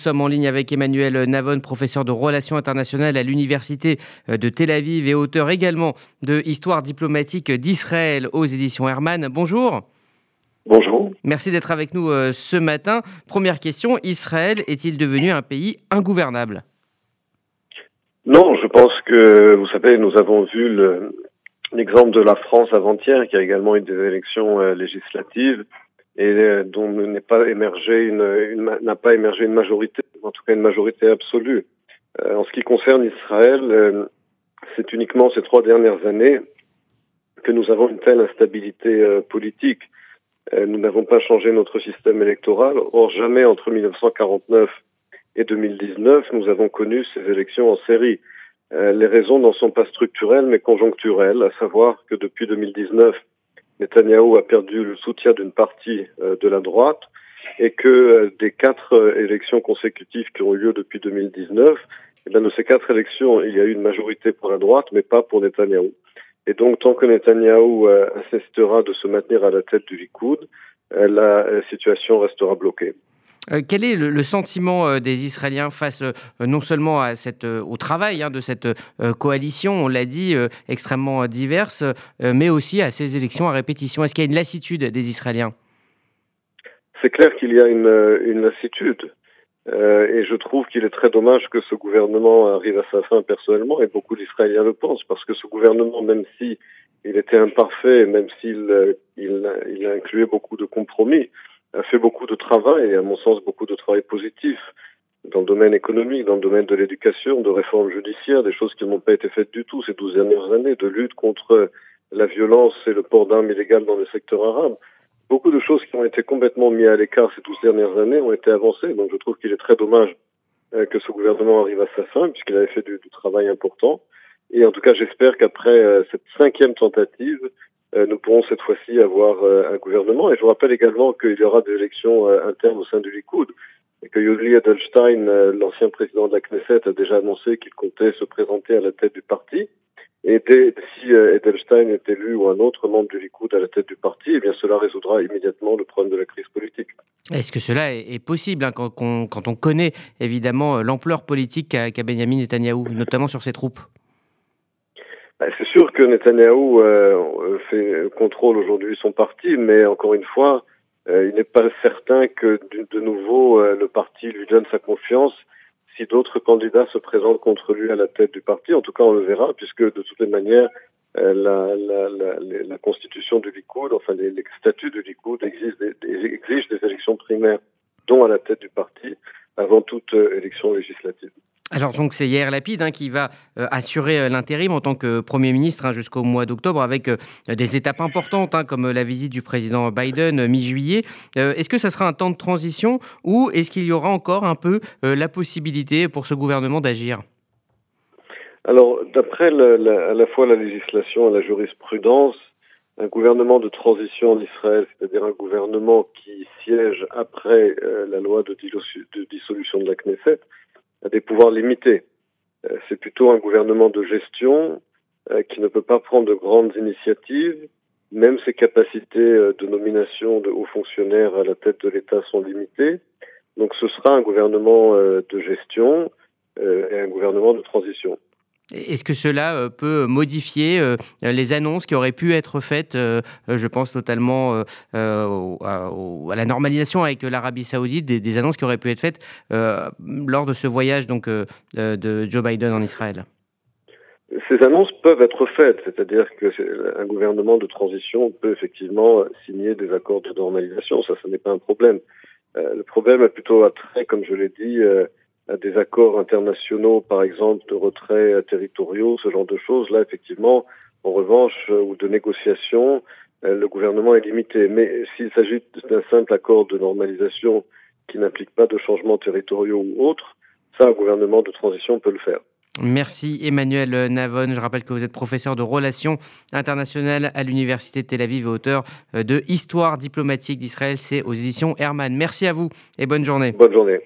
Nous sommes en ligne avec Emmanuel Navon, professeur de relations internationales à l'Université de Tel Aviv et auteur également de Histoire diplomatique d'Israël aux éditions Hermann. Bonjour. Bonjour. Merci d'être avec nous euh, ce matin. Première question, Israël est-il devenu un pays ingouvernable? Non, je pense que, vous savez, nous avons vu l'exemple de la France avant-hier qui a également eu des élections euh, législatives et euh, dont n'est pas émergé une, n'a pas émergé une majorité, en tout cas une majorité absolue. Euh, en ce qui concerne Israël, euh, c'est uniquement ces trois dernières années que nous avons une telle instabilité politique. nous n'avons pas changé notre système électoral. Or, jamais entre 1949 et 2019, nous avons connu ces élections en série. les raisons n'en sont pas structurelles, mais conjoncturelles, à savoir que depuis 2019, Netanyahou a perdu le soutien d'une partie euh, de la droite et que euh, des quatre euh, élections consécutives qui ont eu lieu depuis 2019, eh bien, de ces quatre élections, il y a eu une majorité pour la droite, mais pas pour Netanyahou. Et donc, tant que Netanyahou insistera de se maintenir à la tête du Likoud, la situation restera bloquée. Euh, quel est le, sentiment euh, des Israéliens face euh, non seulement au travail hein, de cette coalition, on l'a dit, extrêmement diverse, mais aussi à ces élections à répétition? Est-ce qu'il y a une lassitude des Israéliens? C'est clair qu'il y a une, lassitude. et je trouve qu'il est très dommage que ce gouvernement arrive à sa fin personnellement, et beaucoup d'Israéliens le pensent, parce que ce gouvernement, même si il était imparfait, même s'il il, il incluait beaucoup de compromis, a fait beaucoup de travail, et à mon sens beaucoup de travail positif, dans le domaine économique, dans le domaine de l'éducation, de réforme judiciaire, des choses qui n'ont pas été faites du tout ces douze dernières années, de lutte contre la violence et le port d'armes illégales dans le secteur arabe. Beaucoup de choses qui ont été complètement mises à l'écart ces douze dernières années ont été avancées. Donc je trouve qu'il est très dommage euh, que ce gouvernement arrive à sa fin, puisqu'il avait fait du, travail important. Et en tout cas, j'espère qu'après euh, cette cinquième tentative, euh, nous pourrons cette fois-ci avoir euh, un gouvernement. Et je vous rappelle également qu'il y aura des élections internes au sein du Likoud et que Yuli Edelstein, l'ancien président de la Knesset, a déjà annoncé qu'il comptait se présenter à la tête du parti. Et si Edelstein est élu ou un autre membre du Likoud à la tête du parti, eh bien cela résoudra immédiatement le problème de la crise politique. Est-ce que cela est, possible hein, quand, quand, on connaît évidemment l'ampleur politique qu'a Benjamin Netanyahou, notamment sur ses troupes? Bah, c'est sûr que Netanyahou euh, fait contrôle aujourd'hui son parti, mais encore une fois, euh, il n'est pas certain que de, nouveau euh, le parti lui donne sa confiance si d'autres candidats se présentent contre lui à la tête du parti. En tout cas, on le verra, puisque de toutes les manières, la, la, la, la, constitution du Likoud, enfin les, les statuts du Likoud exigent des, exigent des élections primaires, dont à la tête du parti, avant toute élection législative. Alors donc c'est Yair Lapide hein, qui va euh, assurer euh, l'intérim en tant que Premier ministre hein, jusqu'au mois d'octobre avec euh, des étapes importantes hein, comme la visite du président Biden mi-juillet. est-ce que ça sera un temps de transition ou est-ce qu'il y aura encore un peu la possibilité pour ce gouvernement d'agir? Alors d'après à la fois la législation et la jurisprudence, un gouvernement de transition en Israël, c'est-à-dire un gouvernement qui siège après la loi de dissolution de la Knesset, a des pouvoirs limités. Euh, c'est plutôt un gouvernement de gestion euh, qui ne peut pas prendre de grandes initiatives. Même ses capacités euh, de nomination de hauts fonctionnaires à la tête de l'État sont limitées. Donc ce sera un gouvernement de gestion et un gouvernement de transition. Est-ce que cela euh, peut modifier euh, les annonces qui auraient pu être faites, euh, je pense notamment à la normalisation avec l'Arabie saoudite, des, annonces qui auraient pu être faites lors de ce voyage donc, de Joe Biden en Israël? Ces annonces peuvent être faites, c'est-à-dire qu'un gouvernement de transition peut effectivement signer des accords de normalisation, ça, ce n'est pas un problème. le problème est plutôt attrait, comme je l'ai dit, à des accords internationaux, par exemple, de retrait territoriaux, ce genre de choses. Là, effectivement, en revanche, euh, ou de négociations, euh, le gouvernement est limité. Mais s'il s'agit d'un simple accord de normalisation qui n'implique pas de changements territoriaux ou autres, ça, un gouvernement de transition peut le faire. Merci Emmanuel Navon. Je rappelle que vous êtes professeur de relations internationales à l'Université de Tel Aviv et auteur euh, de Histoire diplomatique d'Israël. C'est aux éditions Hermann. Merci à vous et bonne journée. Bonne journée.